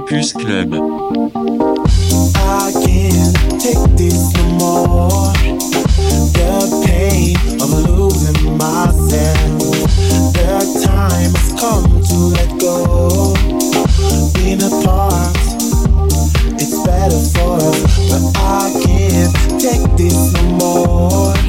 Campus Club. I can't take this no more. The pain of losing myself. The time has come to let go. Being apart, it's better for us. But I can't take this no more.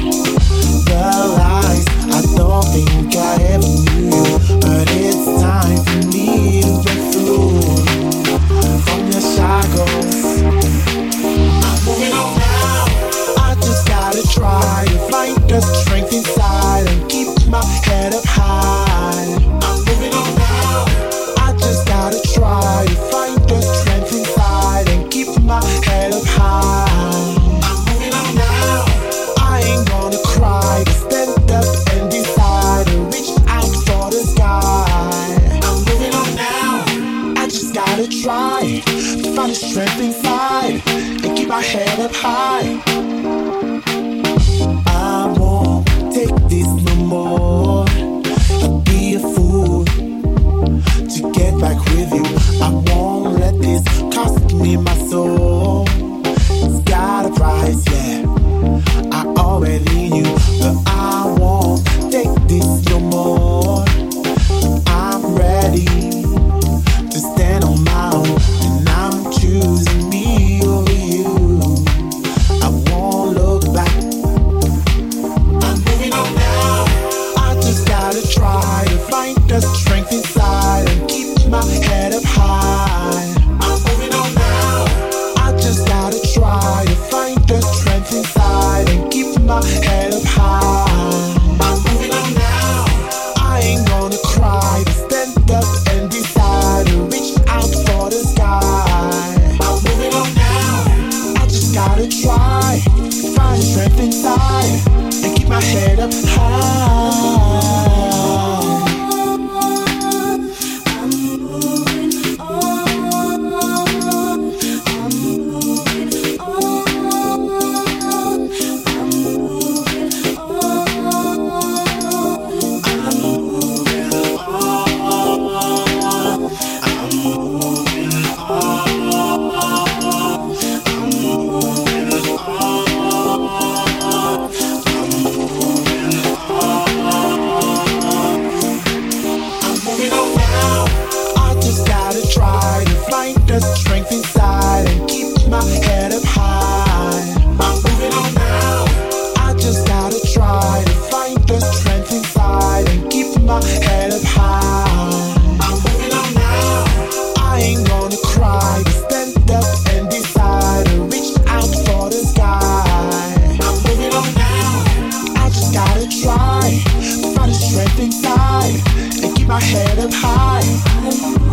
my head up high.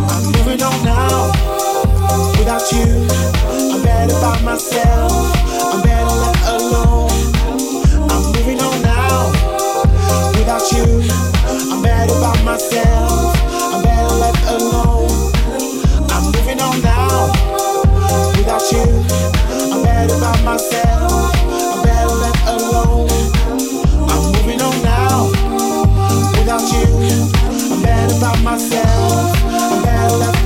I'm moving on now. Without you, I'm better by myself. I'm better left alone. I'm moving on now. Without you, I'm better by myself. I'm better left alone. I'm moving on now. Without you, I'm better by myself. myself. I'm better left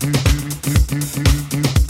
DJ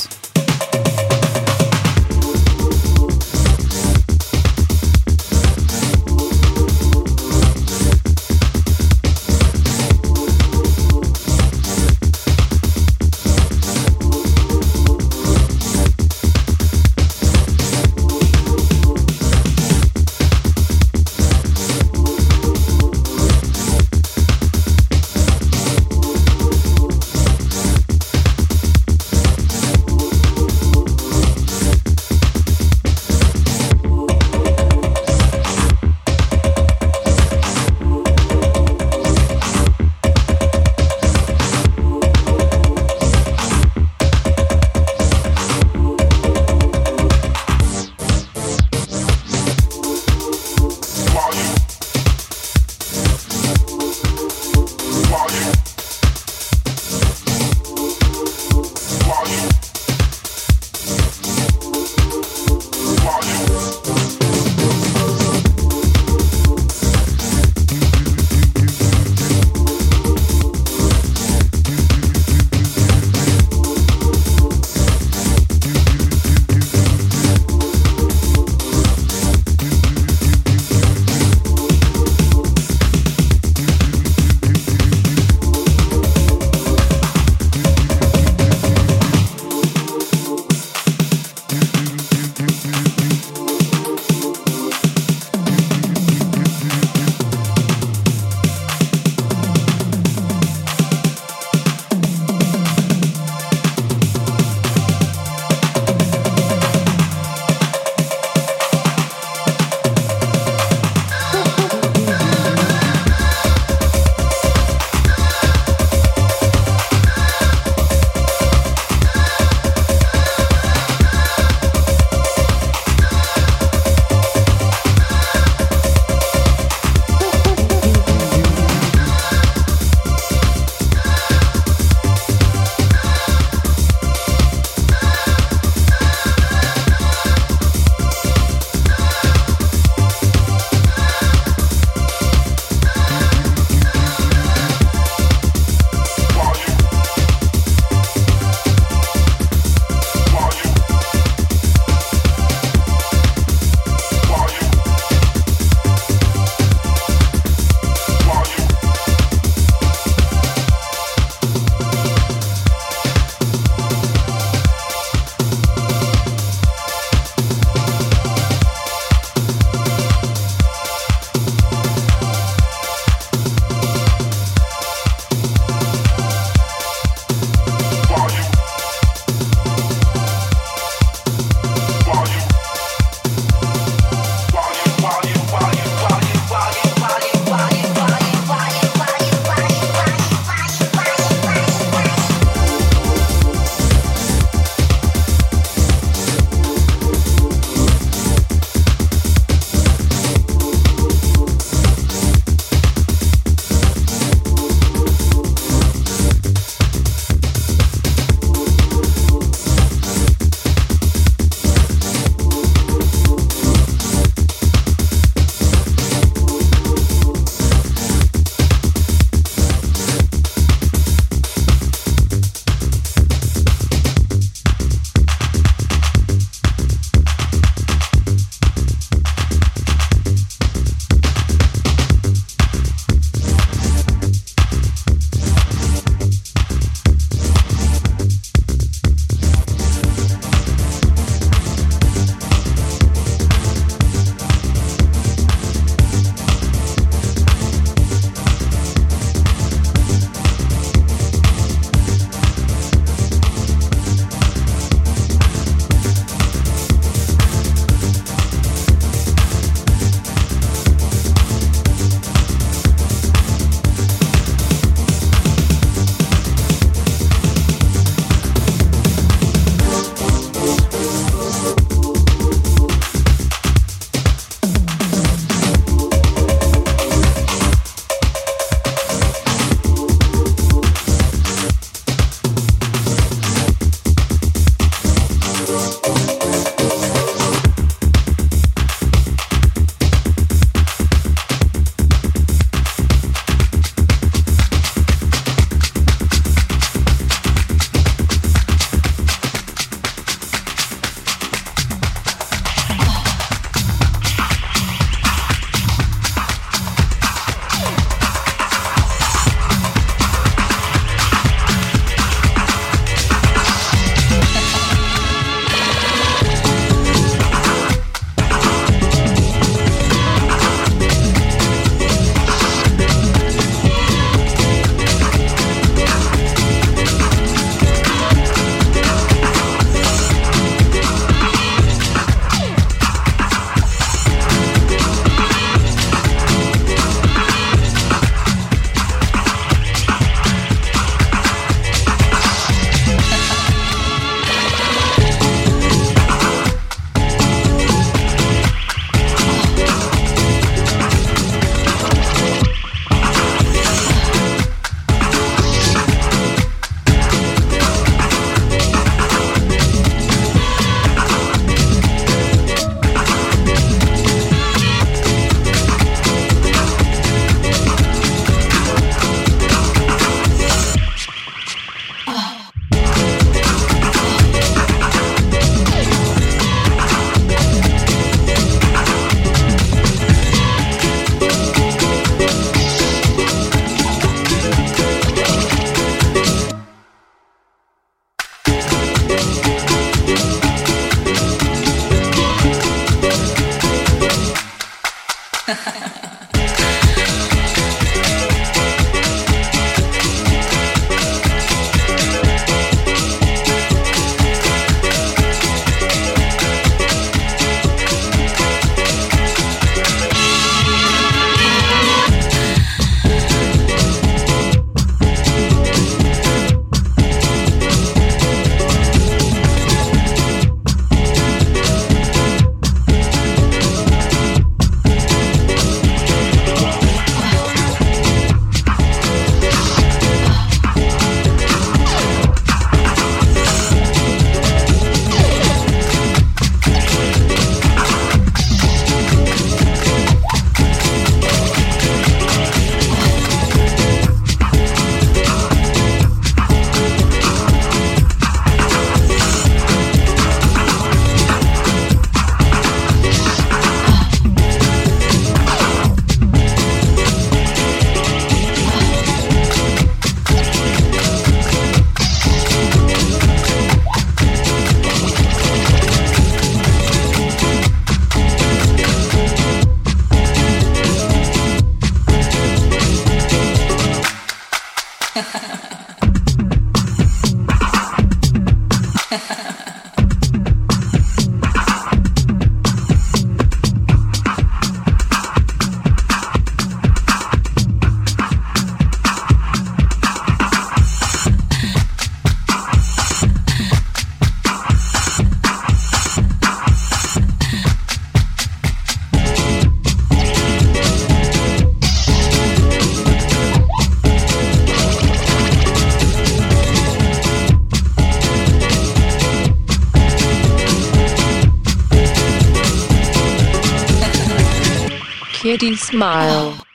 Smile.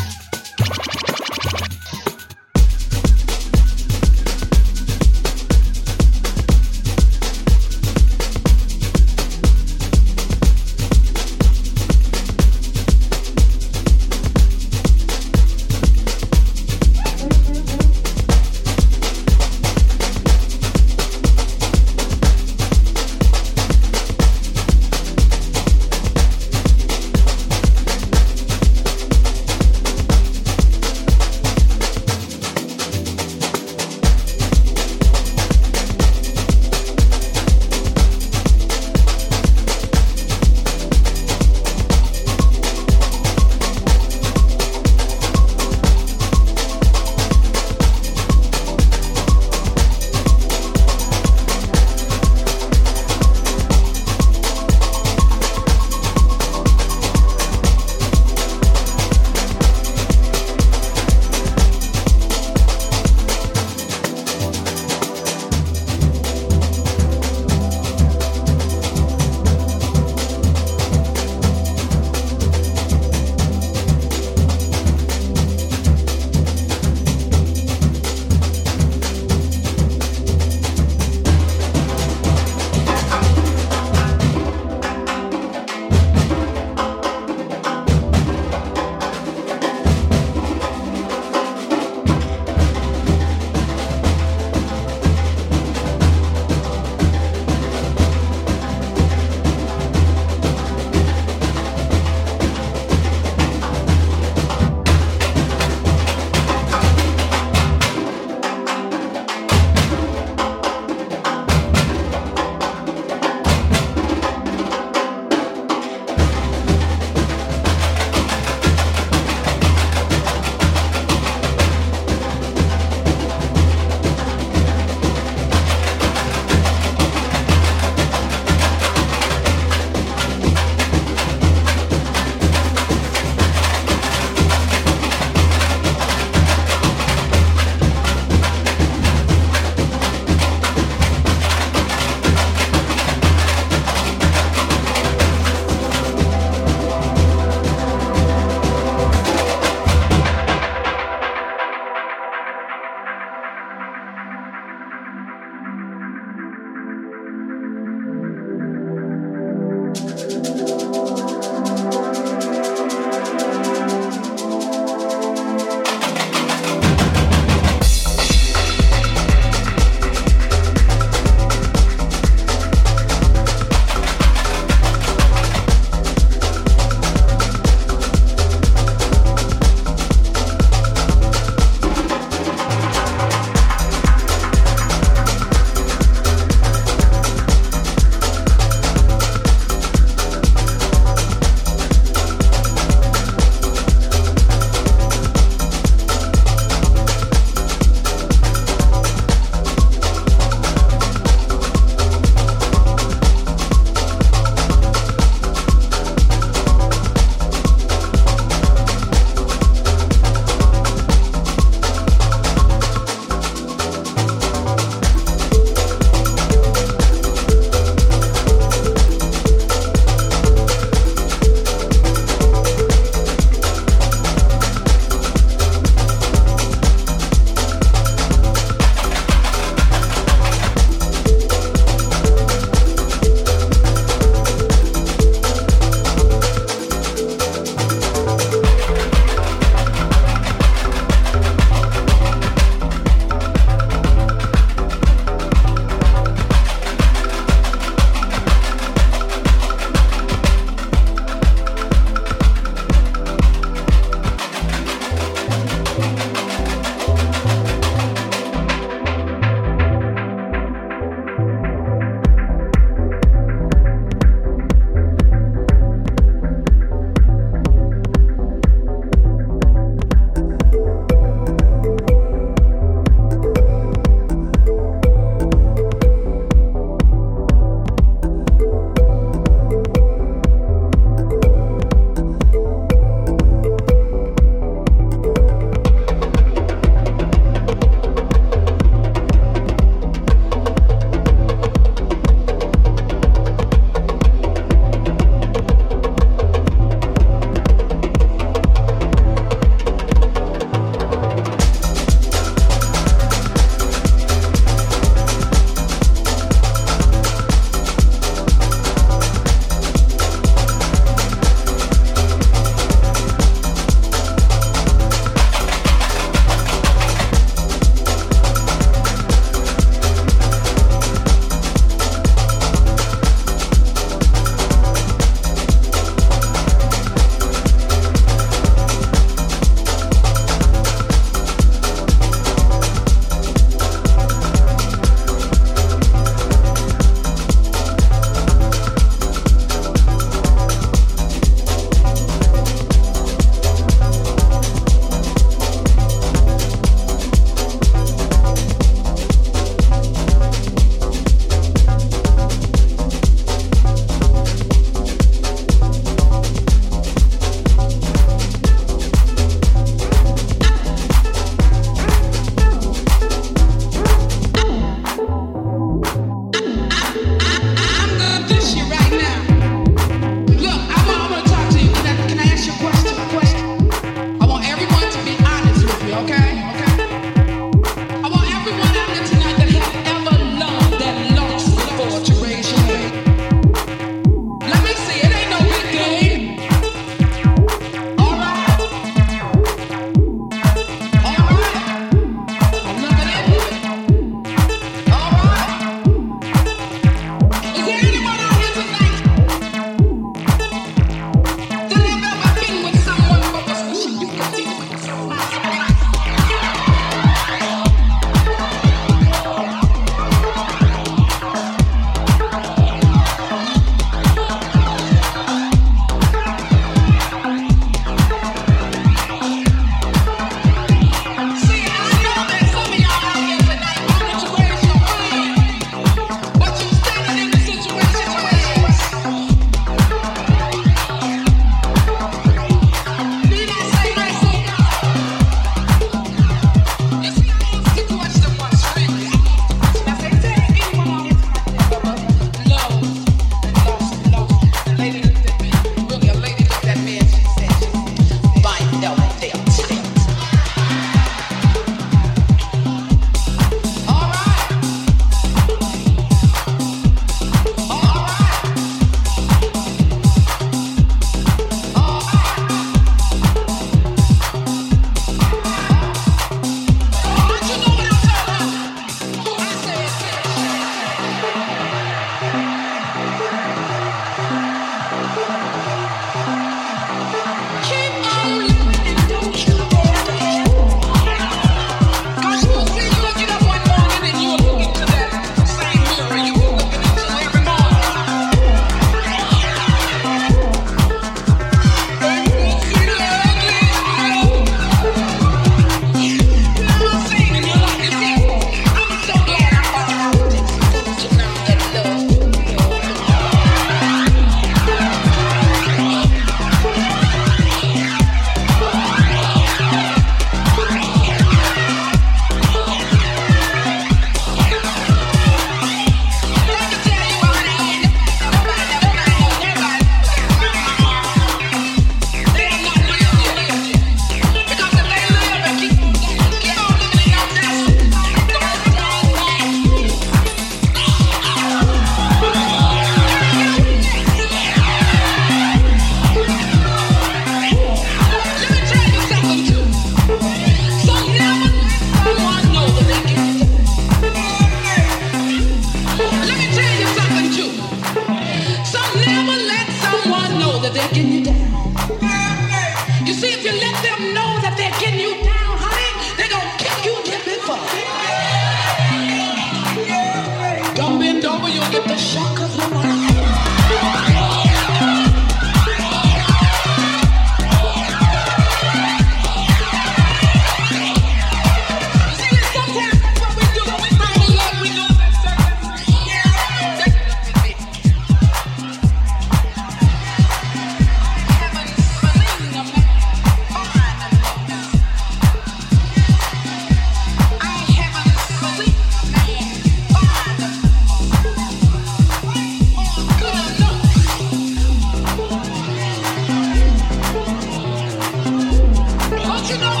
you know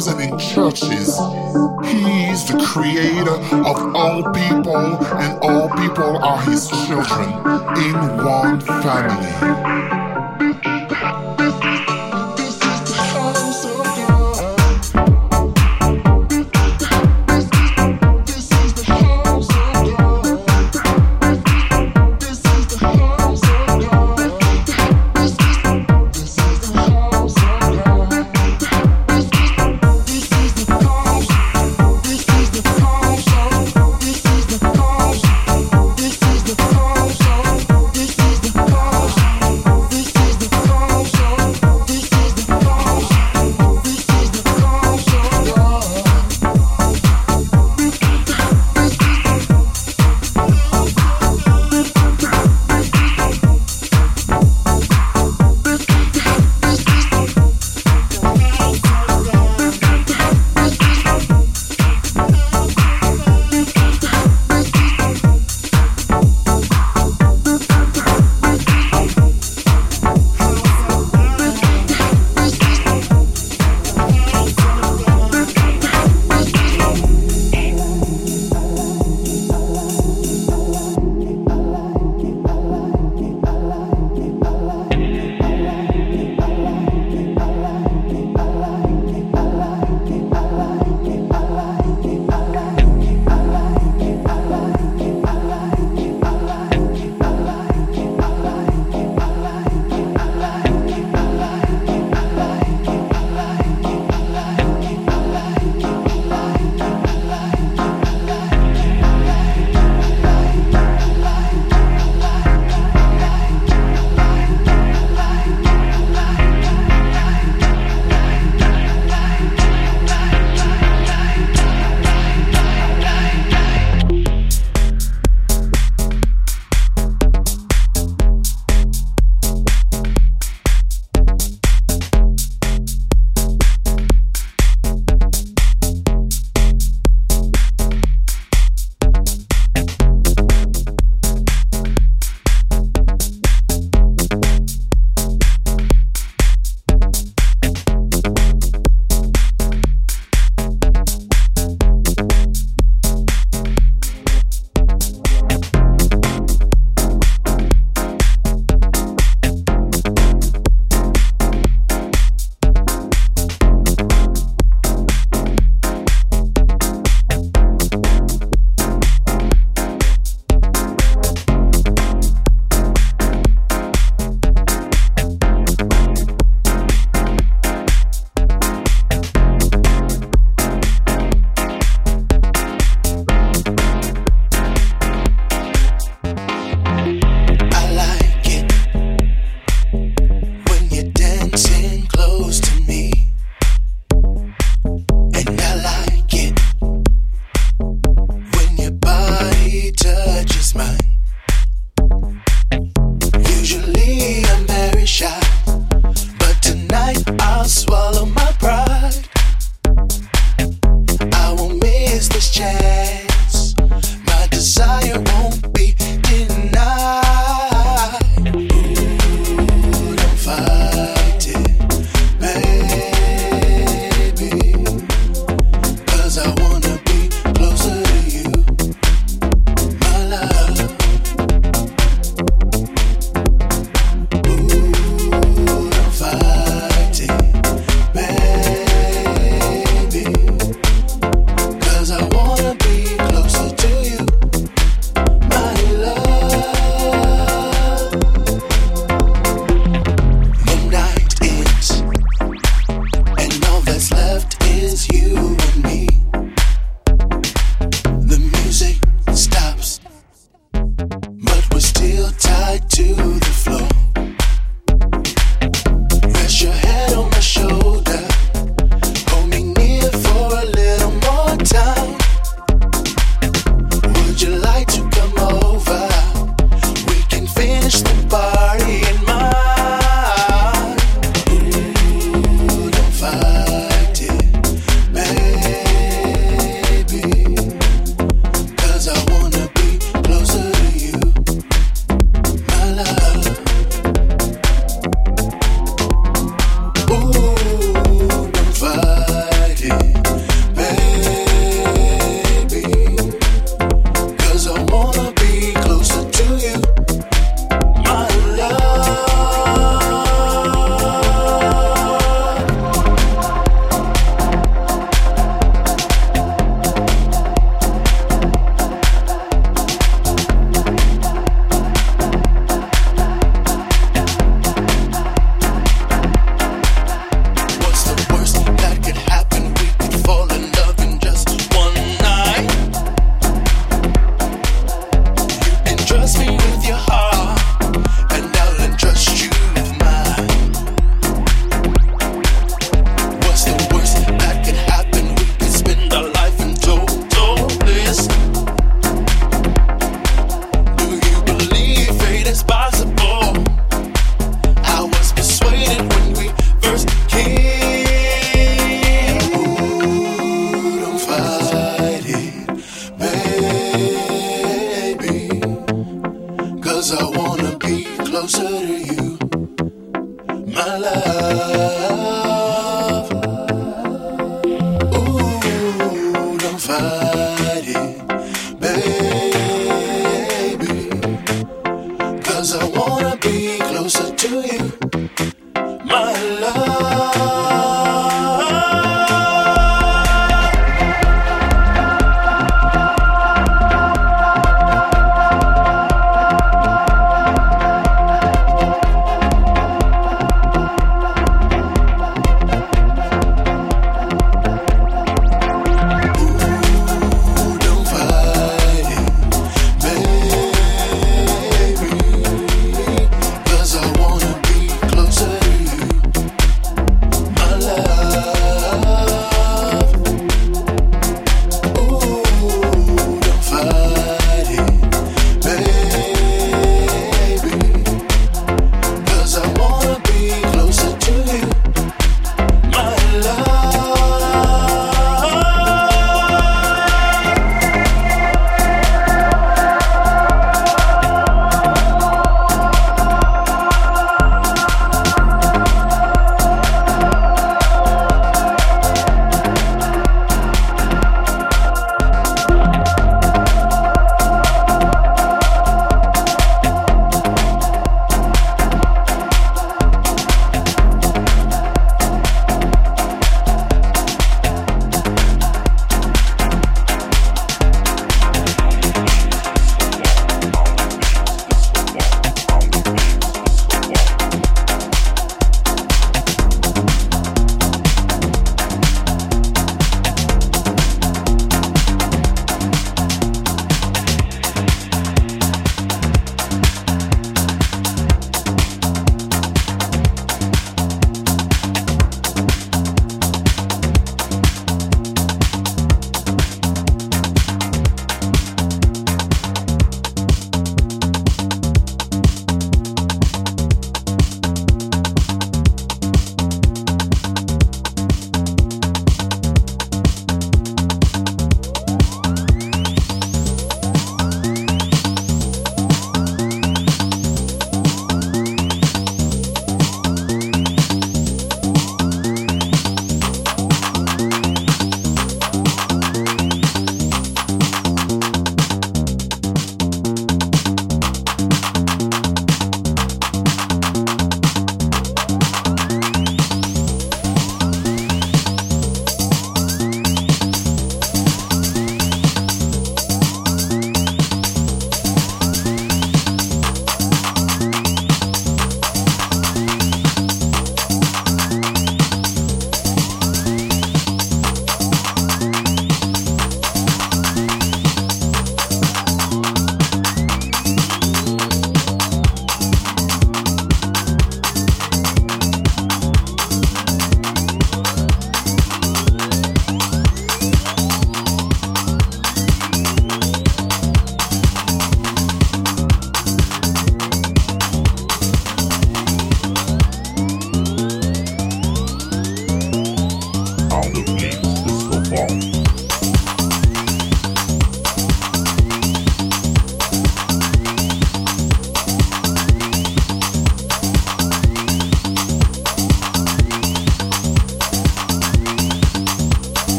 homes and in churches. He's the creator of all people, and all people are his children in one family.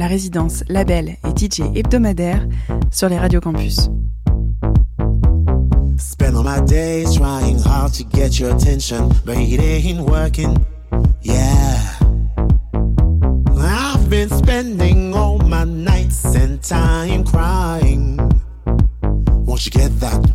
la résidence, label et DJ hebdomadaire sur les radios campus. Spend all my days trying hard to get your attention, but it ain't working. Yeah. I've been spending all my nights and time crying. Won't you get that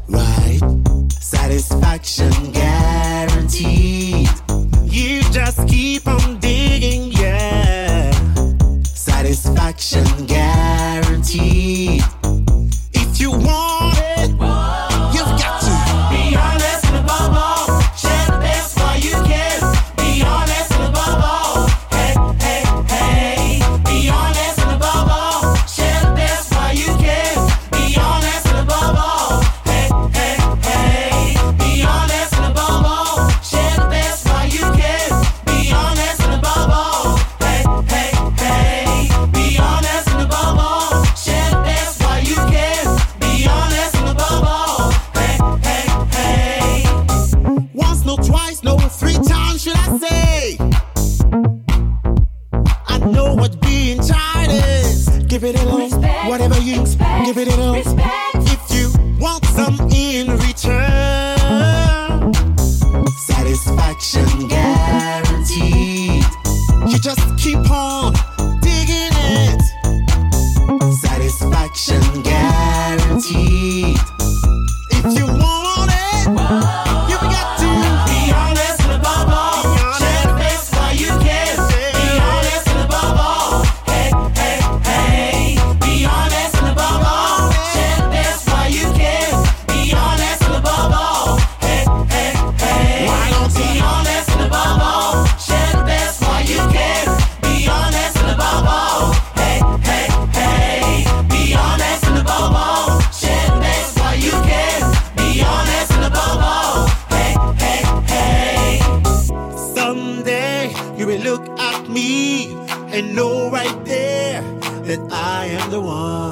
and know right there that I am the one.